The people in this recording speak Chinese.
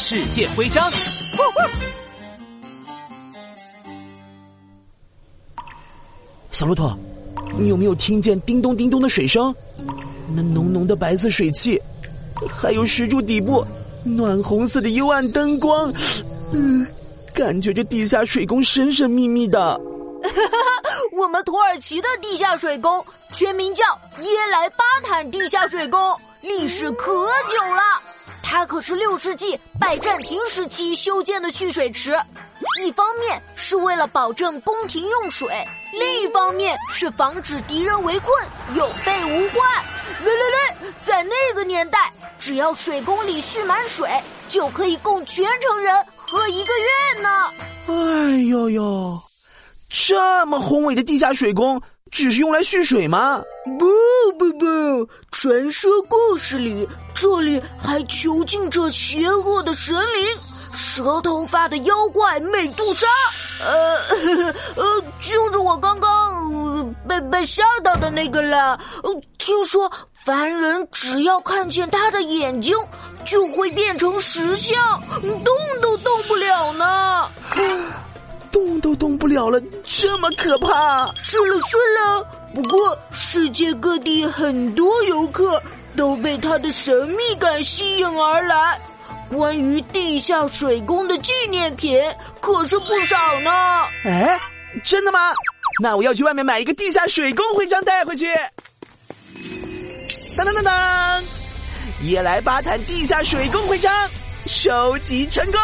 世界徽章。小骆驼，你有没有听见叮咚叮咚的水声？那浓浓的白色水汽，还有石柱底部暖红色的幽暗灯光，嗯，感觉这地下水宫神神秘秘的。我们土耳其的地下水宫全名叫耶莱巴坦地下水宫，历史可久了。它可是六世纪拜占庭时期修建的蓄水池，一方面是为了保证宫廷用水，另一方面是防止敌人围困，有备无患。来来来，在那个年代，只要水宫里蓄满水，就可以供全城人喝一个月呢。哎呦呦，这么宏伟的地下水宫，只是用来蓄水吗？不不不，传说故事里，这里还囚禁着邪恶的神灵——蛇头发的妖怪美杜莎。呃呃，就是我刚刚被被吓到的那个了。听说凡人只要看见他的眼睛，就会变成石像，动都动了了，这么可怕！是了是了，不过世界各地很多游客都被它的神秘感吸引而来。关于地下水宫的纪念品可是不少呢。哎，真的吗？那我要去外面买一个地下水宫徽章带回去。当当当当，耶莱巴坦地下水宫徽章收集成功。